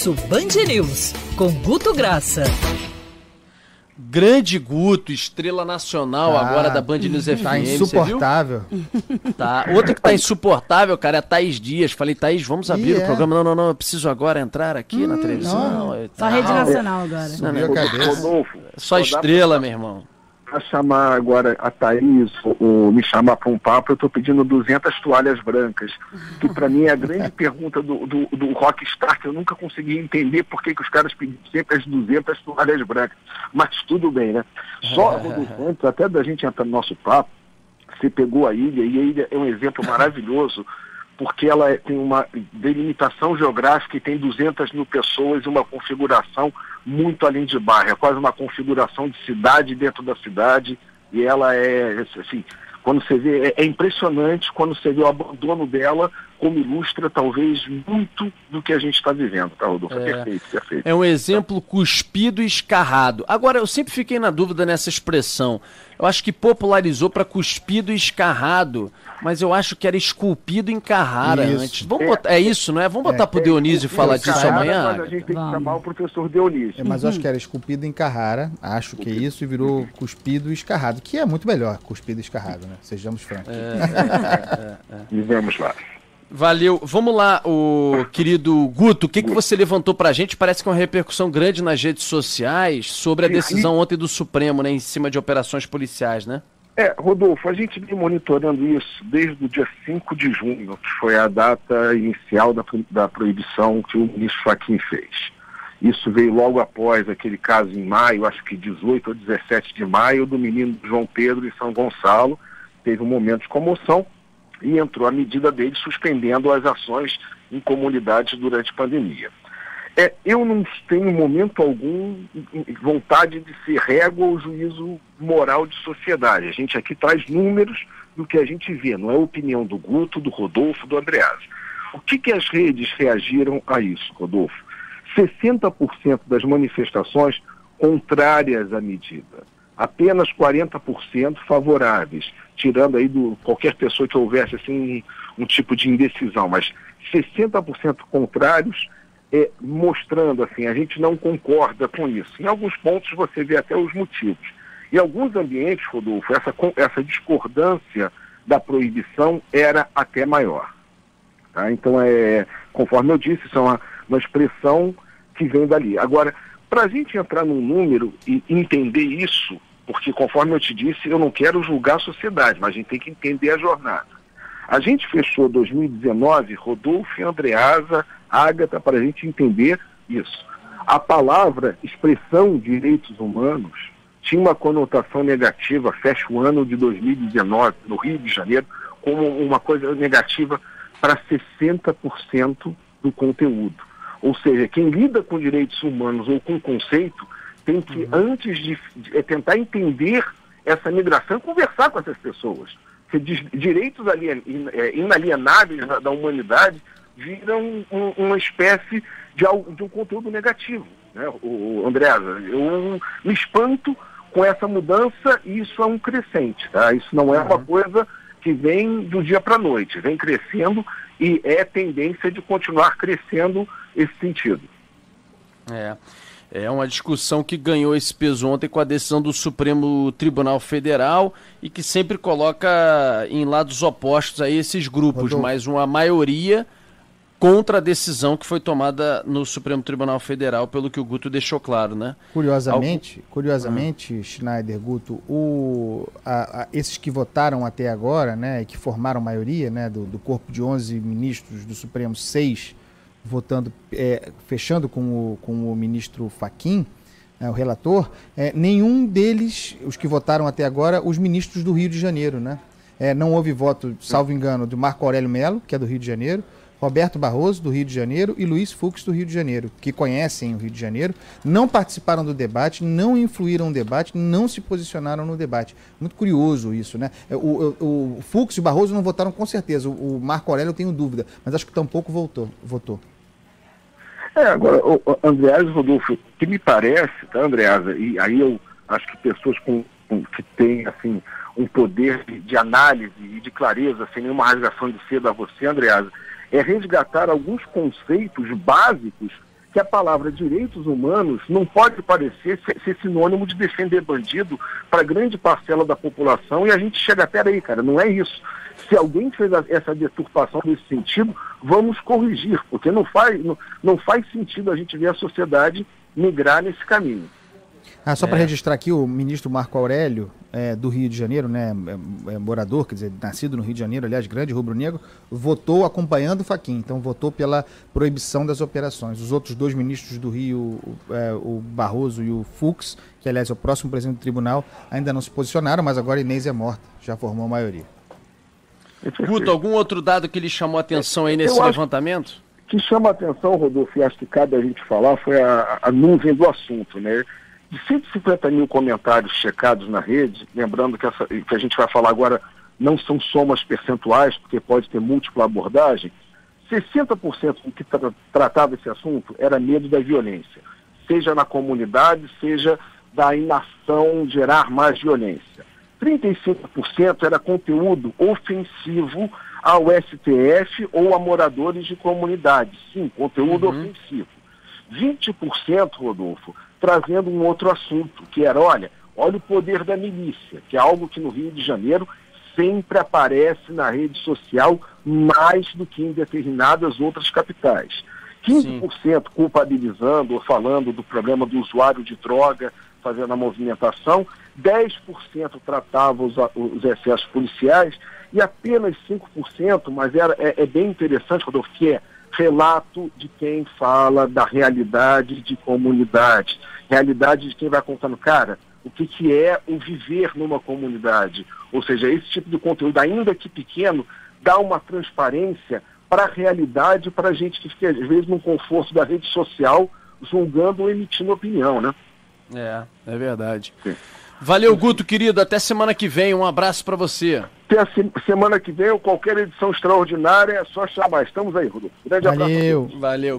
Almoço Band News, com Guto Graça. Grande Guto, estrela nacional tá, agora da Band News FM. Tá insuportável. Tá. Outra que tá insuportável, cara, é a Thaís Dias. Falei, Thaís, vamos abrir o é. programa. Não, não, não, eu preciso agora entrar aqui hum, na televisão. Não. Só rede nacional agora. Não, não, Rodolfo, Só estrela, meu irmão para chamar agora a Thaís, ou, me chamar para um papo, eu estou pedindo 200 toalhas brancas, que para mim é a grande pergunta do, do, do Rockstar, que eu nunca consegui entender por que, que os caras pedem sempre as 200 toalhas brancas. Mas tudo bem, né? Só, Rodolfo, antes até da gente entrar no nosso papo, você pegou a ilha, e a ilha é um exemplo maravilhoso, porque ela é, tem uma delimitação geográfica e tem 200 mil pessoas e uma configuração muito além de bairro, é quase uma configuração de cidade dentro da cidade, e ela é, assim, quando você vê, é, é impressionante quando você vê o abandono dela, como ilustra talvez muito do que a gente está vivendo, tá, Rodolfo? É, perfeito, perfeito. É um exemplo cuspido e escarrado. Agora, eu sempre fiquei na dúvida nessa expressão. Eu acho que popularizou para cuspido e escarrado, mas eu acho que era esculpido em Carrara isso. antes. Vamos é, botar, é isso, não é? Vamos botar é, para o Dionísio é, falar disso amanhã? Mas a gente tem que chamar o professor Dionísio. É, mas eu acho que era esculpido em Carrara, acho que é isso, e virou cuspido e escarrado, que é muito melhor, cuspido e escarrado, né? Sejamos francos. É, e vamos lá. Valeu. Vamos lá, o querido Guto, o que, que você levantou para a gente? Parece que é uma repercussão grande nas redes sociais sobre a decisão ontem do Supremo, né, em cima de operações policiais, né? É, Rodolfo, a gente vem monitorando isso desde o dia 5 de junho, que foi a data inicial da, da proibição que o ministro Fachin fez. Isso veio logo após aquele caso em maio, acho que 18 ou 17 de maio, do menino João Pedro em São Gonçalo. Teve um momento de comoção, e entrou a medida dele suspendendo as ações em comunidades durante a pandemia. É, eu não tenho momento algum vontade de ser régua ou juízo moral de sociedade. A gente aqui traz números do que a gente vê, não é a opinião do Guto, do Rodolfo, do Andreas. O que, que as redes reagiram a isso, Rodolfo? 60% das manifestações contrárias à medida, apenas 40% favoráveis tirando aí do qualquer pessoa que houvesse assim um, um tipo de indecisão, mas 60% contrários, é, mostrando assim, a gente não concorda com isso. Em alguns pontos você vê até os motivos. Em alguns ambientes, Rodolfo, essa, essa discordância da proibição era até maior. Tá? Então, é, conforme eu disse, isso é uma, uma expressão que vem dali. Agora, para a gente entrar num número e entender isso, porque, conforme eu te disse, eu não quero julgar a sociedade, mas a gente tem que entender a jornada. A gente fechou 2019, Rodolfo e Andreasa, Ágata, para a gente entender isso. A palavra expressão direitos humanos tinha uma conotação negativa, fecha o ano de 2019, no Rio de Janeiro, como uma coisa negativa para 60% do conteúdo. Ou seja, quem lida com direitos humanos ou com conceito tem que, uhum. antes de, de, é tentar entender essa migração, conversar com essas pessoas. Porque direitos alien, é, inalienáveis da, da, humanidade viram um, uma espécie de, de, um conteúdo negativo. Né? O, o Andreasa, eu me espanto com essa mudança e isso é um crescente. Tá? Isso não é uma uhum. coisa que vem do dia para a noite, vem crescendo e é tendência de continuar crescendo esse sentido. É. É uma discussão que ganhou esse peso ontem com a decisão do Supremo Tribunal Federal e que sempre coloca em lados opostos a esses grupos, Rodolfo. mas uma maioria contra a decisão que foi tomada no Supremo Tribunal Federal, pelo que o Guto deixou claro, né? Curiosamente, Algo... curiosamente. Schneider, Guto, o, a, a, esses que votaram até agora, né, que formaram maioria, né, do, do corpo de 11 ministros do Supremo, seis votando, é, fechando com o, com o ministro Faquim, é, o relator, é, nenhum deles, os que votaram até agora, os ministros do Rio de Janeiro, né? É, não houve voto, salvo engano, de Marco Aurélio Melo, que é do Rio de Janeiro, Roberto Barroso, do Rio de Janeiro, e Luiz Fux, do Rio de Janeiro, que conhecem o Rio de Janeiro, não participaram do debate, não influíram no debate, não se posicionaram no debate. Muito curioso isso, né? É, o, o, o Fux e o Barroso não votaram com certeza, o, o Marco Aurélio eu tenho dúvida, mas acho que tampouco votou. votou. É, agora, Andreas Rodolfo, que me parece, tá, Andreasa, e aí eu acho que pessoas com, com que têm, assim, um poder de, de, análise e de clareza, sem nenhuma rasgação de seda a você, Andreasa, é resgatar alguns conceitos básicos que a palavra direitos humanos não pode parecer ser, ser sinônimo de defender bandido para grande parcela da população e a gente chega, peraí, cara, não é isso. Se alguém fez essa deturpação nesse sentido, vamos corrigir, porque não faz, não, não faz sentido a gente ver a sociedade migrar nesse caminho. Ah, só é. para registrar aqui, o ministro Marco Aurélio, é, do Rio de Janeiro, né, é, é, morador, quer dizer, nascido no Rio de Janeiro, aliás, grande rubro-negro, votou acompanhando o Faquin, então votou pela proibição das operações. Os outros dois ministros do Rio, o, é, o Barroso e o Fux, que aliás é o próximo presidente do tribunal, ainda não se posicionaram, mas agora Inês é morta, já formou a maioria. Guto, algum outro dado que lhe chamou a atenção aí nesse levantamento? que chama a atenção, Rodolfo, e acho que cabe a gente falar, foi a, a nuvem do assunto, né? De 150 mil comentários checados na rede, lembrando que, essa, que a gente vai falar agora não são somas percentuais, porque pode ter múltipla abordagem, 60% do que tra tratava esse assunto era medo da violência, seja na comunidade, seja da inação gerar mais violência. 35% era conteúdo ofensivo ao STF ou a moradores de comunidade. Sim, conteúdo uhum. ofensivo. 20%, Rodolfo, trazendo um outro assunto, que era, olha, olha o poder da milícia, que é algo que no Rio de Janeiro sempre aparece na rede social mais do que em determinadas outras capitais. 15% Sim. culpabilizando ou falando do problema do usuário de droga fazendo a movimentação, 10% tratava os, os excessos policiais e apenas 5%, mas era, é, é bem interessante, Rodolfo, que relato de quem fala da realidade de comunidade, realidade de quem vai contando, cara, o que, que é o viver numa comunidade. Ou seja, esse tipo de conteúdo, ainda que pequeno, dá uma transparência para a realidade, para a gente que fica, às vezes, no conforto da rede social, julgando ou emitindo opinião, né? É, é verdade. Sim. Valeu, Guto, querido. Até semana que vem. Um abraço para você. Até a semana que vem ou qualquer edição extraordinária, é só chamar. Estamos aí, Rodolfo. Grande Valeu. abraço. Valeu.